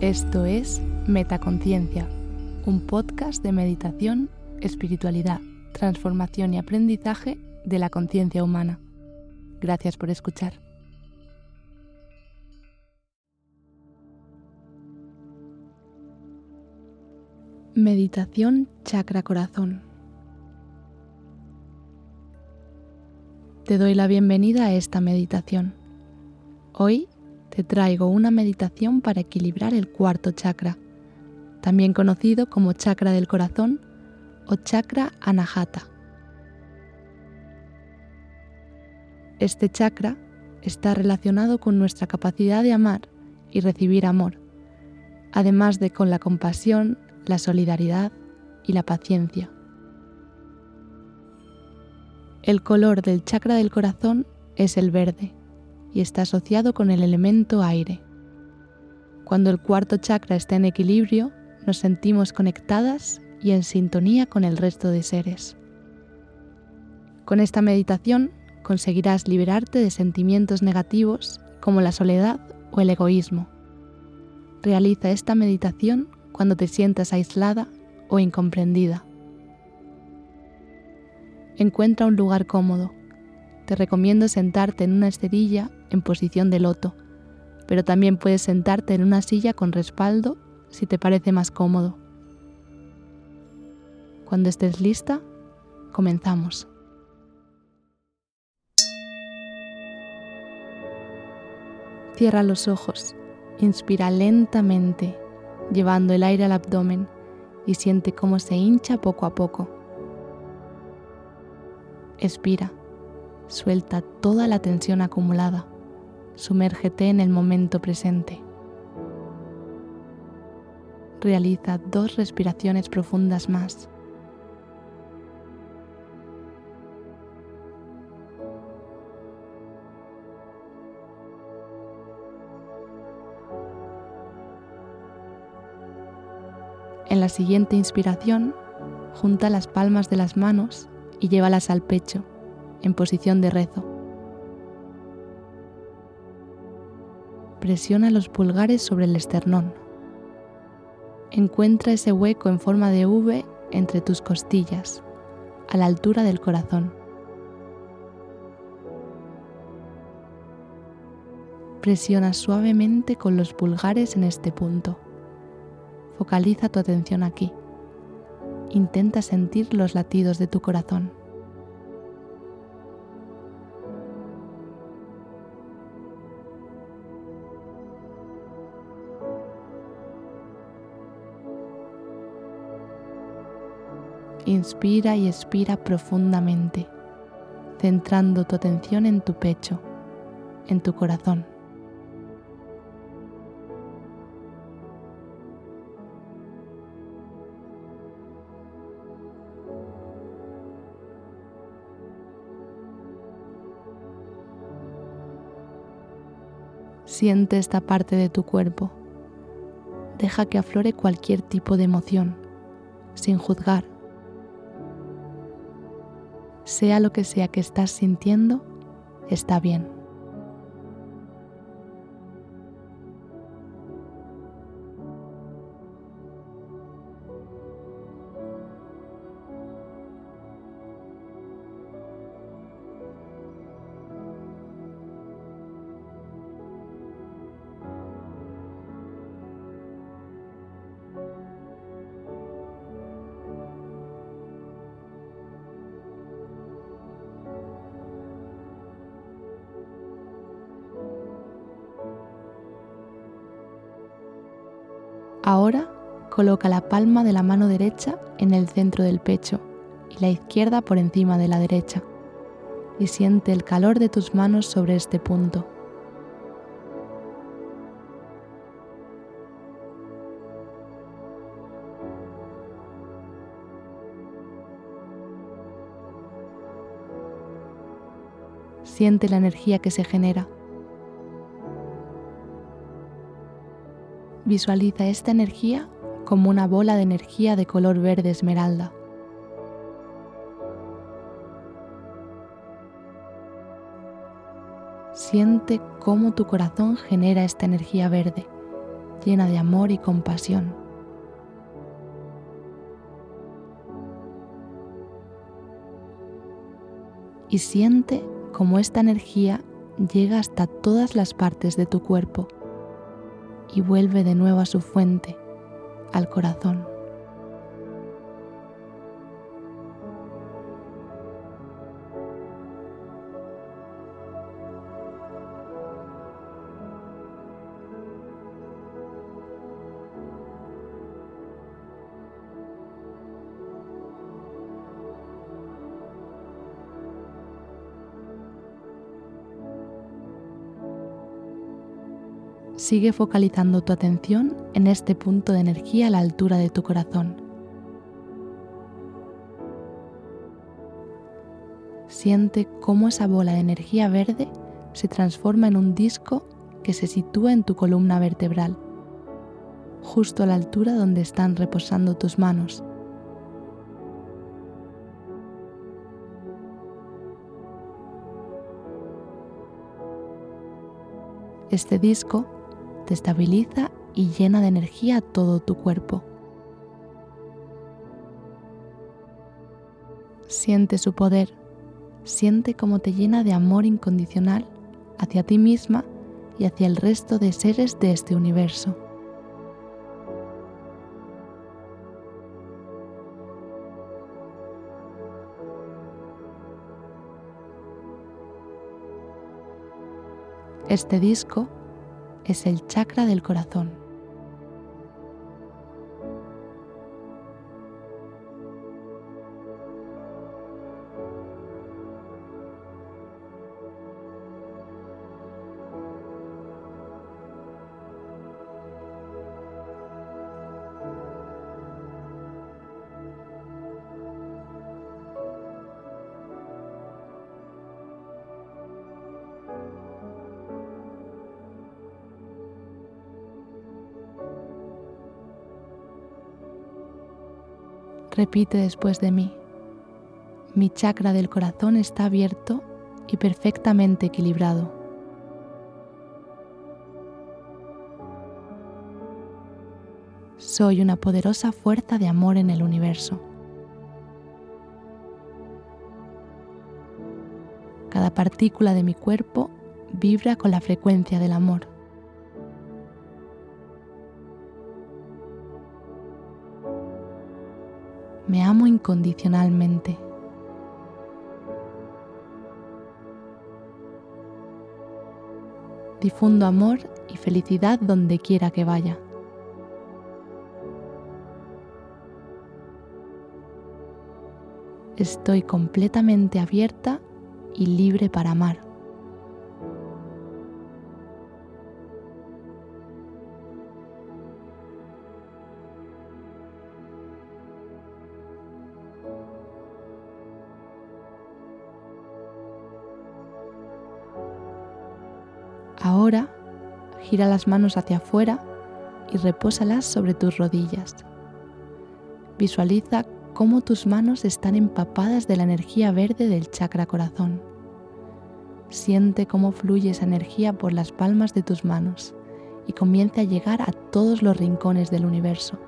Esto es Metaconciencia, un podcast de meditación, espiritualidad, transformación y aprendizaje de la conciencia humana. Gracias por escuchar. Meditación Chakra Corazón. Te doy la bienvenida a esta meditación. Hoy te traigo una meditación para equilibrar el cuarto chakra, también conocido como chakra del corazón o chakra anahata. Este chakra está relacionado con nuestra capacidad de amar y recibir amor, además de con la compasión, la solidaridad y la paciencia. El color del chakra del corazón es el verde y está asociado con el elemento aire. Cuando el cuarto chakra está en equilibrio, nos sentimos conectadas y en sintonía con el resto de seres. Con esta meditación conseguirás liberarte de sentimientos negativos como la soledad o el egoísmo. Realiza esta meditación cuando te sientas aislada o incomprendida. Encuentra un lugar cómodo. Te recomiendo sentarte en una esterilla en posición de loto, pero también puedes sentarte en una silla con respaldo si te parece más cómodo. Cuando estés lista, comenzamos. Cierra los ojos, inspira lentamente, llevando el aire al abdomen y siente cómo se hincha poco a poco. Expira, suelta toda la tensión acumulada sumérgete en el momento presente. Realiza dos respiraciones profundas más. En la siguiente inspiración, junta las palmas de las manos y llévalas al pecho, en posición de rezo. presiona los pulgares sobre el esternón. Encuentra ese hueco en forma de V entre tus costillas, a la altura del corazón. Presiona suavemente con los pulgares en este punto. Focaliza tu atención aquí. Intenta sentir los latidos de tu corazón. Inspira y expira profundamente, centrando tu atención en tu pecho, en tu corazón. Siente esta parte de tu cuerpo. Deja que aflore cualquier tipo de emoción, sin juzgar sea lo que sea que estás sintiendo, está bien. Ahora coloca la palma de la mano derecha en el centro del pecho y la izquierda por encima de la derecha y siente el calor de tus manos sobre este punto. Siente la energía que se genera Visualiza esta energía como una bola de energía de color verde esmeralda. Siente cómo tu corazón genera esta energía verde, llena de amor y compasión. Y siente cómo esta energía llega hasta todas las partes de tu cuerpo y vuelve de nuevo a su fuente, al corazón. Sigue focalizando tu atención en este punto de energía a la altura de tu corazón. Siente cómo esa bola de energía verde se transforma en un disco que se sitúa en tu columna vertebral, justo a la altura donde están reposando tus manos. Este disco te estabiliza y llena de energía todo tu cuerpo. Siente su poder, siente cómo te llena de amor incondicional hacia ti misma y hacia el resto de seres de este universo. Este disco es el chakra del corazón. Repite después de mí. Mi chakra del corazón está abierto y perfectamente equilibrado. Soy una poderosa fuerza de amor en el universo. Cada partícula de mi cuerpo vibra con la frecuencia del amor. Me amo incondicionalmente. Difundo amor y felicidad donde quiera que vaya. Estoy completamente abierta y libre para amar. Gira las manos hacia afuera y repósalas sobre tus rodillas. Visualiza cómo tus manos están empapadas de la energía verde del chakra corazón. Siente cómo fluye esa energía por las palmas de tus manos y comienza a llegar a todos los rincones del universo.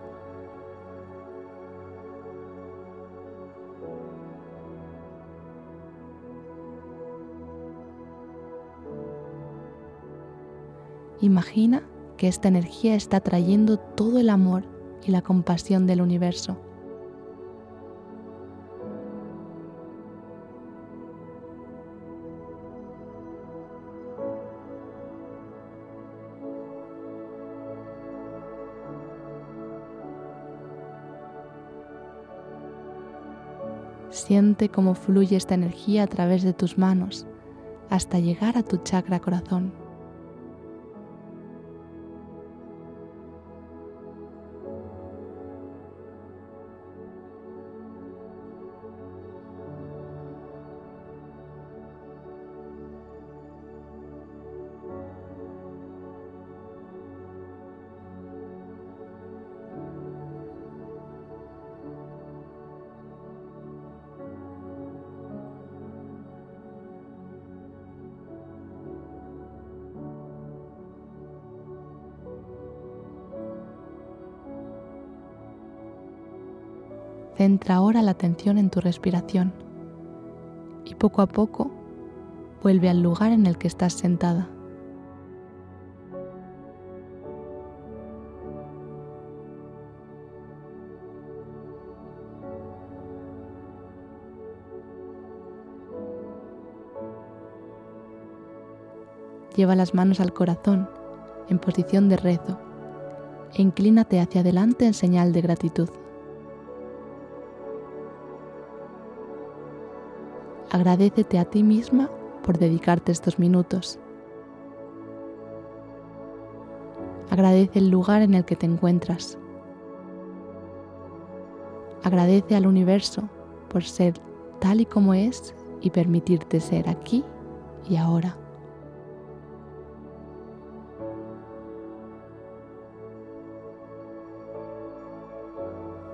Imagina que esta energía está trayendo todo el amor y la compasión del universo. Siente cómo fluye esta energía a través de tus manos hasta llegar a tu chakra corazón. Centra ahora la atención en tu respiración y poco a poco vuelve al lugar en el que estás sentada. Lleva las manos al corazón en posición de rezo e inclínate hacia adelante en señal de gratitud. Agradecete a ti misma por dedicarte estos minutos. Agradece el lugar en el que te encuentras. Agradece al universo por ser tal y como es y permitirte ser aquí y ahora.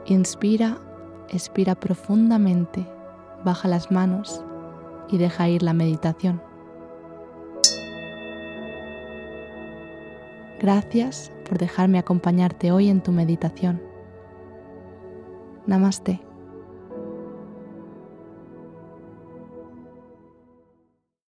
Inspira, expira profundamente, baja las manos y deja ir la meditación. Gracias por dejarme acompañarte hoy en tu meditación. Namaste.